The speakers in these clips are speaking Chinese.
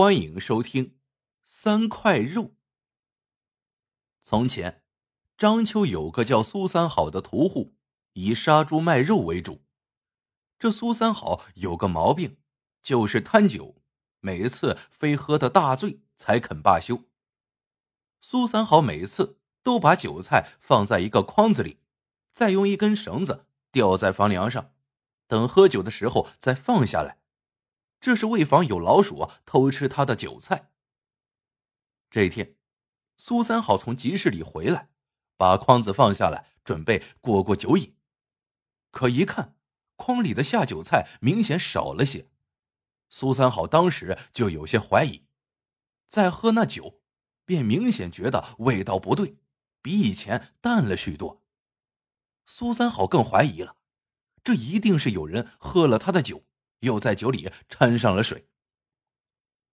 欢迎收听《三块肉》。从前，章丘有个叫苏三好的屠户，以杀猪卖肉为主。这苏三好有个毛病，就是贪酒，每次非喝的大醉才肯罢休。苏三好每次都把酒菜放在一个筐子里，再用一根绳子吊在房梁上，等喝酒的时候再放下来。这是为防有老鼠偷吃他的韭菜。这一天，苏三好从集市里回来，把筐子放下来，准备过过酒瘾。可一看，筐里的下酒菜明显少了些。苏三好当时就有些怀疑，再喝那酒，便明显觉得味道不对，比以前淡了许多。苏三好更怀疑了，这一定是有人喝了他的酒。又在酒里掺上了水。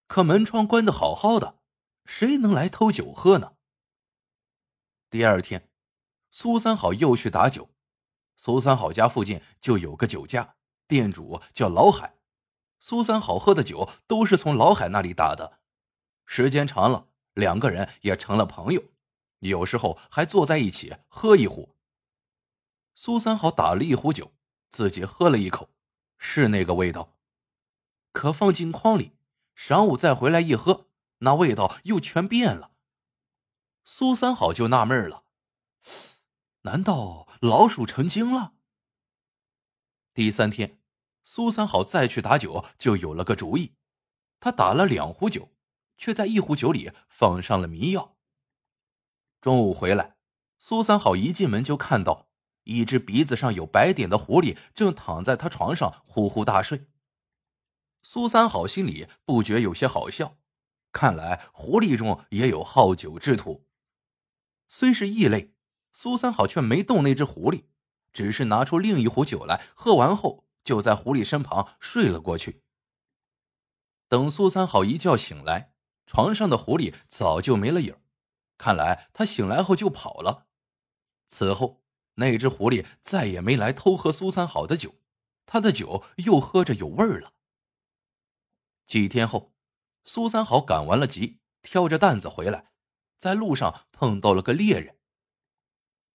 可门窗关的好好的，谁能来偷酒喝呢？第二天，苏三好又去打酒。苏三好家附近就有个酒家，店主叫老海。苏三好喝的酒都是从老海那里打的，时间长了，两个人也成了朋友，有时候还坐在一起喝一壶。苏三好打了一壶酒，自己喝了一口。是那个味道，可放进筐里，晌午再回来一喝，那味道又全变了。苏三好就纳闷了，难道老鼠成精了？第三天，苏三好再去打酒，就有了个主意。他打了两壶酒，却在一壶酒里放上了迷药。中午回来，苏三好一进门就看到。一只鼻子上有白点的狐狸正躺在他床上呼呼大睡。苏三好心里不觉有些好笑，看来狐狸中也有好酒之徒。虽是异类，苏三好却没动那只狐狸，只是拿出另一壶酒来，喝完后就在狐狸身旁睡了过去。等苏三好一觉醒来，床上的狐狸早就没了影看来他醒来后就跑了。此后。那只狐狸再也没来偷喝苏三好的酒，他的酒又喝着有味儿了。几天后，苏三好赶完了集，挑着担子回来，在路上碰到了个猎人。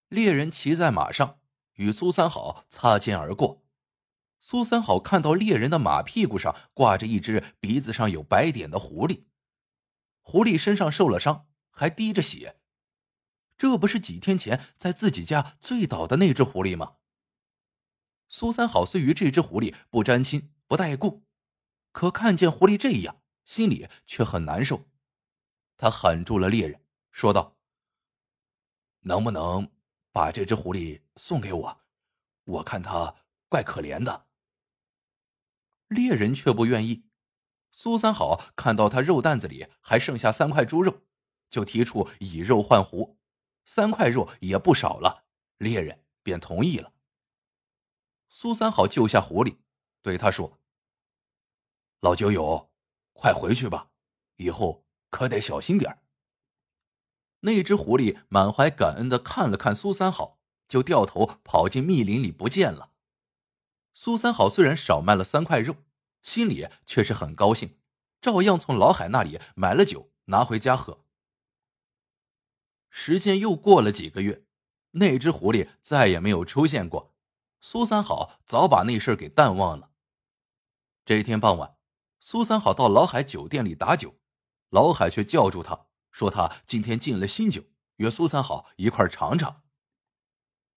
猎人骑在马上，与苏三好擦肩而过。苏三好看到猎人的马屁股上挂着一只鼻子上有白点的狐狸，狐狸身上受了伤，还滴着血。这不是几天前在自己家醉倒的那只狐狸吗？苏三好虽与这只狐狸不沾亲不带故，可看见狐狸这样，心里却很难受。他喊住了猎人，说道：“能不能把这只狐狸送给我？我看它怪可怜的。”猎人却不愿意。苏三好看到他肉担子里还剩下三块猪肉，就提出以肉换狐。三块肉也不少了，猎人便同意了。苏三好救下狐狸，对他说：“老酒友，快回去吧，以后可得小心点那只狐狸满怀感恩的看了看苏三好，就掉头跑进密林里不见了。苏三好虽然少卖了三块肉，心里却是很高兴，照样从老海那里买了酒拿回家喝。时间又过了几个月，那只狐狸再也没有出现过。苏三好早把那事给淡忘了。这一天傍晚，苏三好到老海酒店里打酒，老海却叫住他说：“他今天进了新酒，约苏三好一块尝尝。”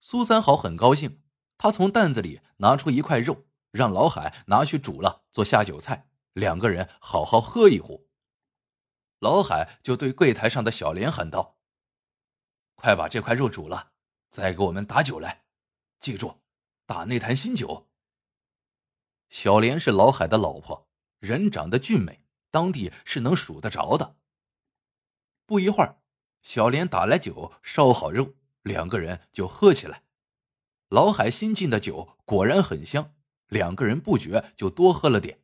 苏三好很高兴，他从担子里拿出一块肉，让老海拿去煮了做下酒菜，两个人好好喝一壶。老海就对柜台上的小莲喊道。快把这块肉煮了，再给我们打酒来。记住，打那坛新酒。小莲是老海的老婆，人长得俊美，当地是能数得着的。不一会儿，小莲打来酒，烧好肉，两个人就喝起来。老海新进的酒果然很香，两个人不觉就多喝了点。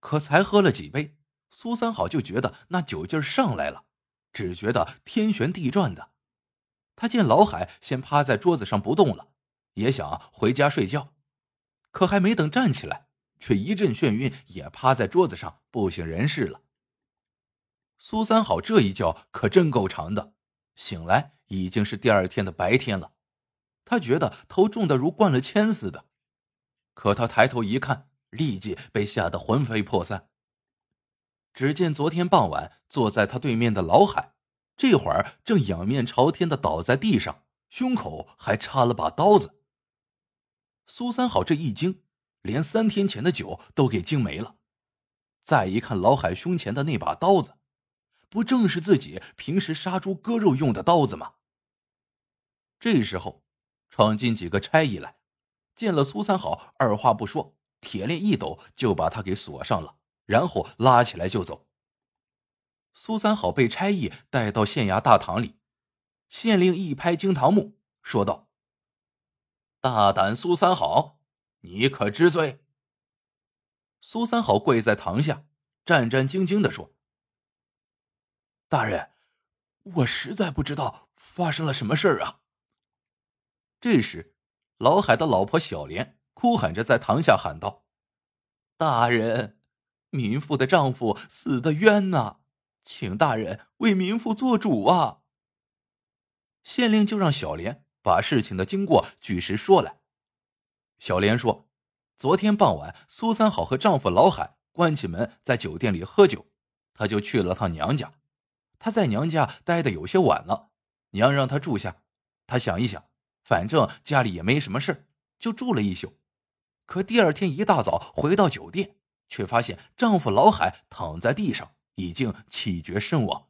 可才喝了几杯，苏三好就觉得那酒劲上来了，只觉得天旋地转的。他见老海先趴在桌子上不动了，也想回家睡觉，可还没等站起来，却一阵眩晕，也趴在桌子上不省人事了。苏三好这一觉可真够长的，醒来已经是第二天的白天了。他觉得头重的如灌了铅似的，可他抬头一看，立即被吓得魂飞魄散。只见昨天傍晚坐在他对面的老海，这会儿正仰面朝天的倒在地上，胸口还插了把刀子。苏三好这一惊，连三天前的酒都给惊没了。再一看老海胸前的那把刀子，不正是自己平时杀猪割肉用的刀子吗？这时候，闯进几个差役来，见了苏三好，二话不说，铁链一抖就把他给锁上了，然后拉起来就走。苏三好被差役带到县衙大堂里，县令一拍惊堂木，说道：“大胆苏三好，你可知罪？”苏三好跪在堂下，战战兢兢的说：“大人，我实在不知道发生了什么事儿啊。”这时，老海的老婆小莲哭喊着在堂下喊道：“大人，民妇的丈夫死的冤呐，请大人为民妇做主啊！”县令就让小莲把事情的经过据实说来。小莲说。昨天傍晚，苏三好和丈夫老海关起门在酒店里喝酒，她就去了趟娘家。她在娘家待的有些晚了，娘让她住下。她想一想，反正家里也没什么事就住了一宿。可第二天一大早回到酒店，却发现丈夫老海躺在地上，已经气绝身亡。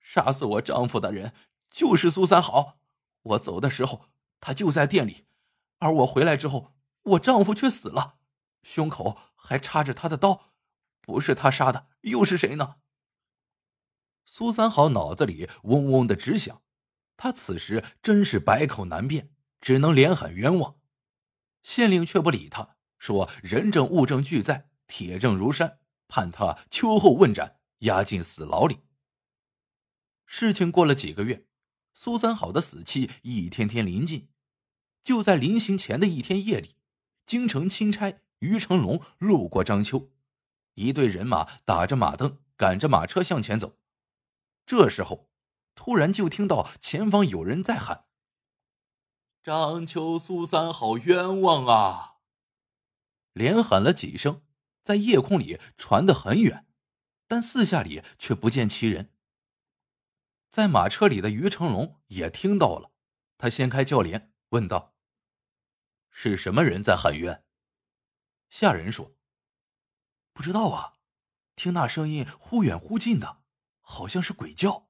杀死我丈夫的人就是苏三好。我走的时候，他就在店里，而我回来之后。我丈夫却死了，胸口还插着他的刀，不是他杀的，又是谁呢？苏三好脑子里嗡嗡的直响，他此时真是百口难辩，只能连喊冤枉。县令却不理他，说人证物证俱在，铁证如山，判他秋后问斩，押进死牢里。事情过了几个月，苏三好的死期一天天临近，就在临行前的一天夜里。京城钦差于成龙路过章丘，一队人马打着马灯，赶着马车向前走。这时候，突然就听到前方有人在喊：“章丘苏三好冤枉啊！”连喊了几声，在夜空里传得很远，但四下里却不见其人。在马车里的于成龙也听到了，他掀开轿帘，问道。是什么人在喊冤？下人说：“不知道啊，听那声音忽远忽近的，好像是鬼叫。”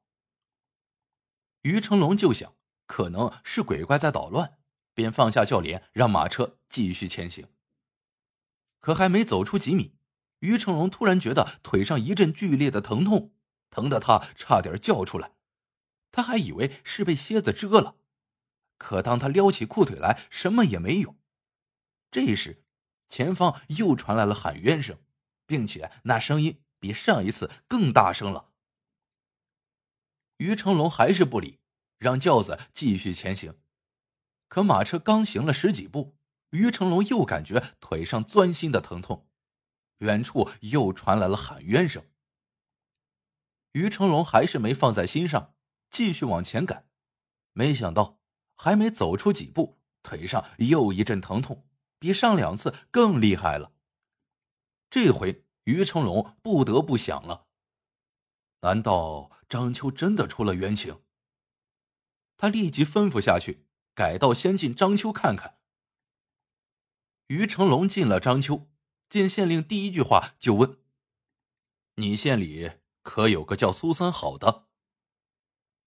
于成龙就想，可能是鬼怪在捣乱，便放下轿帘，让马车继续前行。可还没走出几米，于成龙突然觉得腿上一阵剧烈的疼痛，疼得他差点叫出来。他还以为是被蝎子蛰了。可当他撩起裤腿来，什么也没有。这时，前方又传来了喊冤声，并且那声音比上一次更大声了。于成龙还是不理，让轿子继续前行。可马车刚行了十几步，于成龙又感觉腿上钻心的疼痛，远处又传来了喊冤声。于成龙还是没放在心上，继续往前赶。没想到。还没走出几步，腿上又一阵疼痛，比上两次更厉害了。这回于成龙不得不想了：难道张秋真的出了冤情？他立即吩咐下去，改道先进章丘看看。于成龙进了章丘，见县令，第一句话就问：“你县里可有个叫苏三好的？”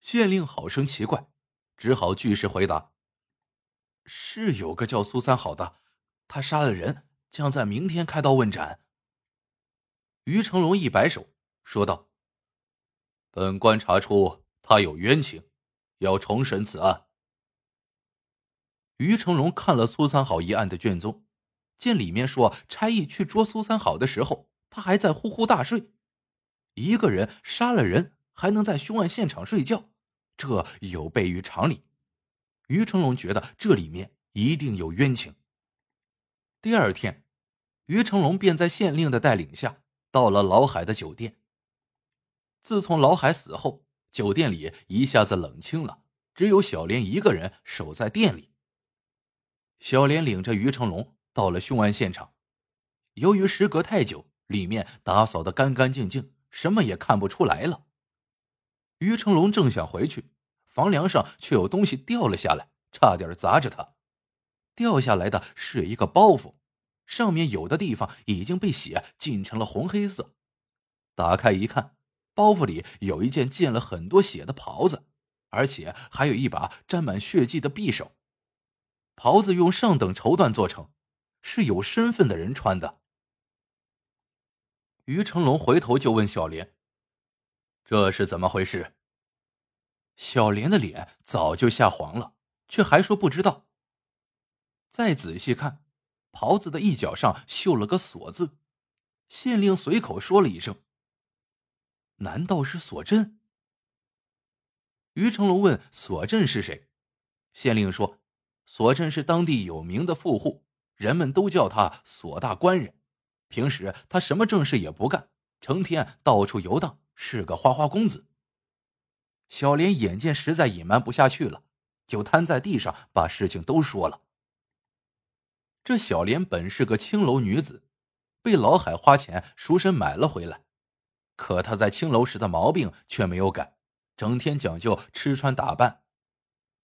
县令好生奇怪。只好据实回答：“是有个叫苏三好的，他杀了人，将在明天开刀问斩。”于成龙一摆手，说道：“本官查出他有冤情，要重审此案。”于成龙看了苏三好一案的卷宗，见里面说差役去捉苏三好的时候，他还在呼呼大睡。一个人杀了人，还能在凶案现场睡觉？这有悖于常理，于成龙觉得这里面一定有冤情。第二天，于成龙便在县令的带领下到了老海的酒店。自从老海死后，酒店里一下子冷清了，只有小莲一个人守在店里。小莲领着于成龙到了凶案现场，由于时隔太久，里面打扫的干干净净，什么也看不出来了。于成龙正想回去，房梁上却有东西掉了下来，差点砸着他。掉下来的是一个包袱，上面有的地方已经被血浸成了红黑色。打开一看，包袱里有一件溅了很多血的袍子，而且还有一把沾满血迹的匕首。袍子用上等绸缎做成，是有身份的人穿的。于成龙回头就问小莲：“这是怎么回事？”小莲的脸早就吓黄了，却还说不知道。再仔细看，袍子的一角上绣了个“锁”字，县令随口说了一声：“难道是锁镇？”于成龙问：“锁镇是谁？”县令说：“锁镇是当地有名的富户，人们都叫他锁大官人。平时他什么正事也不干，成天到处游荡，是个花花公子。”小莲眼见实在隐瞒不下去了，就瘫在地上把事情都说了。这小莲本是个青楼女子，被老海花钱赎身买了回来，可她在青楼时的毛病却没有改，整天讲究吃穿打扮。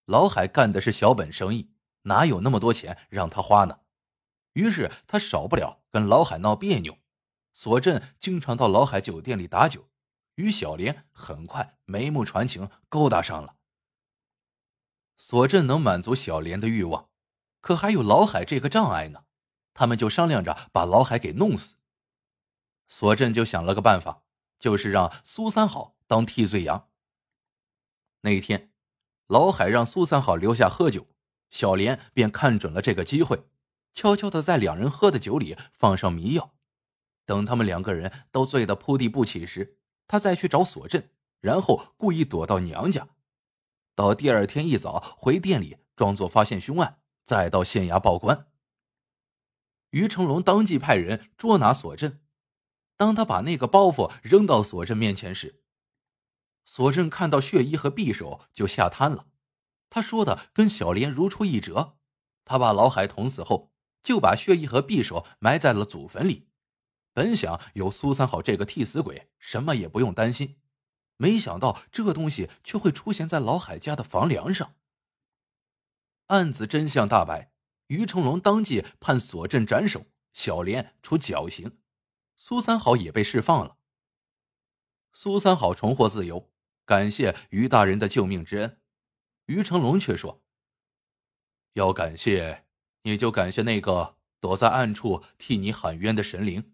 老海干的是小本生意，哪有那么多钱让她花呢？于是他少不了跟老海闹别扭。索镇经常到老海酒店里打酒，与小莲很快眉目传情，勾搭上了。索镇能满足小莲的欲望。可还有老海这个障碍呢，他们就商量着把老海给弄死。索镇就想了个办法，就是让苏三好当替罪羊。那天，老海让苏三好留下喝酒，小莲便看准了这个机会，悄悄的在两人喝的酒里放上迷药，等他们两个人都醉得铺地不起时，他再去找锁镇，然后故意躲到娘家，到第二天一早回店里装作发现凶案。再到县衙报官。于成龙当即派人捉拿锁镇。当他把那个包袱扔到锁镇面前时，锁镇看到血衣和匕首就吓瘫了。他说的跟小莲如出一辙。他把老海捅死后，就把血衣和匕首埋在了祖坟里。本想有苏三好这个替死鬼，什么也不用担心，没想到这东西却会出现在老海家的房梁上。案子真相大白，于成龙当即判索镇斩首，小莲处绞刑，苏三好也被释放了。苏三好重获自由，感谢于大人的救命之恩。于成龙却说：“要感谢，你就感谢那个躲在暗处替你喊冤的神灵，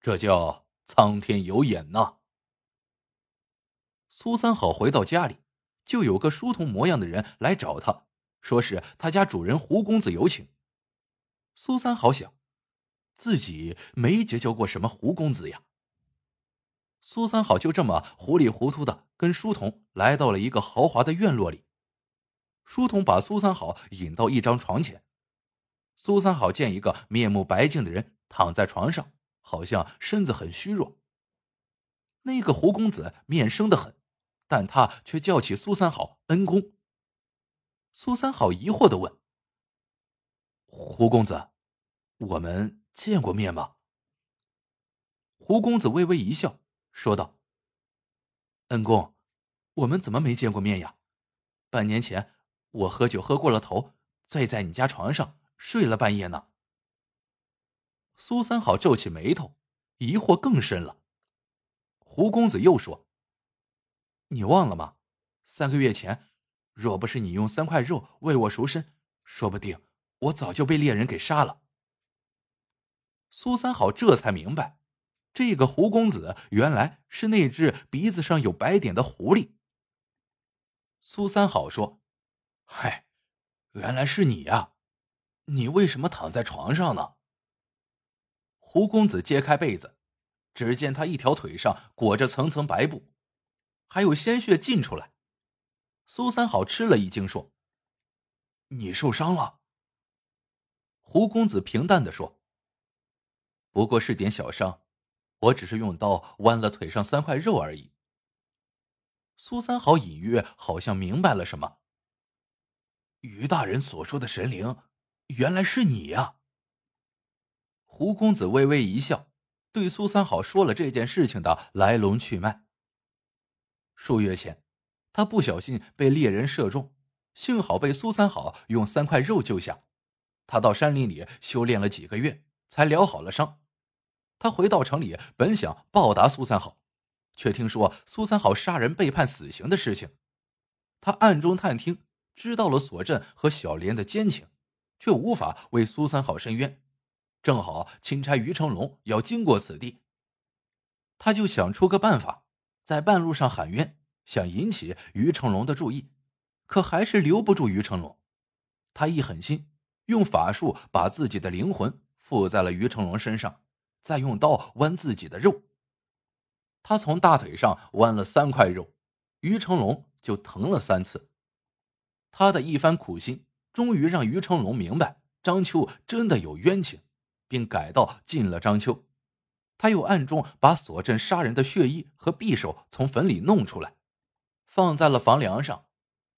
这叫苍天有眼呐。”苏三好回到家里，就有个书童模样的人来找他。说是他家主人胡公子有请。苏三好想，自己没结交过什么胡公子呀。苏三好就这么糊里糊涂的跟书童来到了一个豪华的院落里。书童把苏三好引到一张床前，苏三好见一个面目白净的人躺在床上，好像身子很虚弱。那个胡公子面生的很，但他却叫起苏三好恩公。苏三好疑惑的问：“胡公子，我们见过面吗？”胡公子微微一笑，说道：“恩公，我们怎么没见过面呀？半年前我喝酒喝过了头，醉在你家床上睡了半夜呢。”苏三好皱起眉头，疑惑更深了。胡公子又说：“你忘了吗？三个月前。”若不是你用三块肉为我赎身，说不定我早就被猎人给杀了。苏三好这才明白，这个胡公子原来是那只鼻子上有白点的狐狸。苏三好说：“嗨，原来是你呀！你为什么躺在床上呢？”胡公子揭开被子，只见他一条腿上裹着层层白布，还有鲜血浸出来。苏三好吃了一惊，说：“你受伤了。”胡公子平淡的说：“不过是点小伤，我只是用刀剜了腿上三块肉而已，苏三好隐约好像明白了什么。于大人所说的神灵，原来是你呀！胡公子微微一笑，对苏三好说了这件事情的来龙去脉。数月前，他不小心被猎人射中，幸好被苏三好用三块肉救下。他到山林里修炼了几个月，才疗好了伤。他回到城里，本想报答苏三好。却听说苏三好杀人被判死刑的事情，他暗中探听，知道了索镇和小莲的奸情，却无法为苏三好伸冤。正好钦差于成龙要经过此地，他就想出个办法，在半路上喊冤，想引起于成龙的注意，可还是留不住于成龙。他一狠心，用法术把自己的灵魂附在了于成龙身上，再用刀剜自己的肉。他从大腿上剜了三块肉，于成龙就疼了三次。他的一番苦心，终于让于成龙明白张秋真的有冤情，并改道进了张秋。他又暗中把锁镇杀人的血衣和匕首从坟里弄出来，放在了房梁上。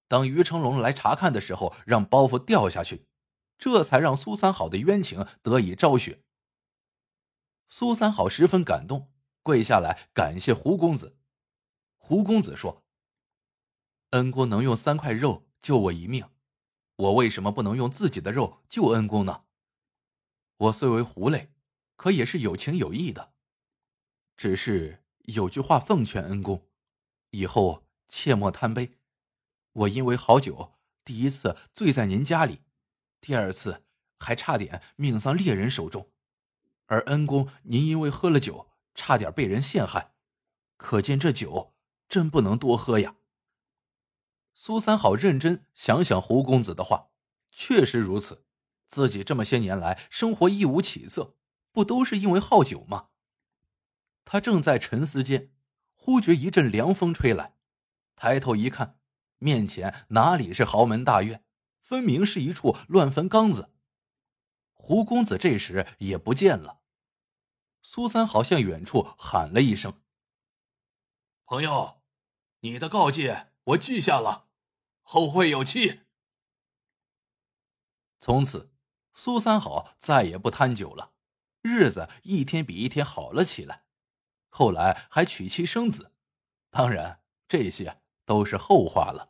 等于成龙来查看的时候，让包袱掉下去，这才让苏三好的冤情得以昭雪。苏三好十分感动。跪下来感谢胡公子。胡公子说：“恩公能用三块肉救我一命，我为什么不能用自己的肉救恩公呢？我虽为狐类，可也是有情有义的。只是有句话奉劝恩公，以后切莫贪杯。我因为好酒，第一次醉在您家里，第二次还差点命丧猎人手中，而恩公您因为喝了酒。”差点被人陷害，可见这酒真不能多喝呀。苏三好认真想想胡公子的话，确实如此。自己这么些年来生活一无起色，不都是因为好酒吗？他正在沉思间，忽觉一阵凉风吹来，抬头一看，面前哪里是豪门大院，分明是一处乱坟岗子。胡公子这时也不见了。苏三好向远处喊了一声：“朋友，你的告诫我记下了，后会有期。”从此，苏三好再也不贪酒了，日子一天比一天好了起来。后来还娶妻生子，当然这些都是后话了。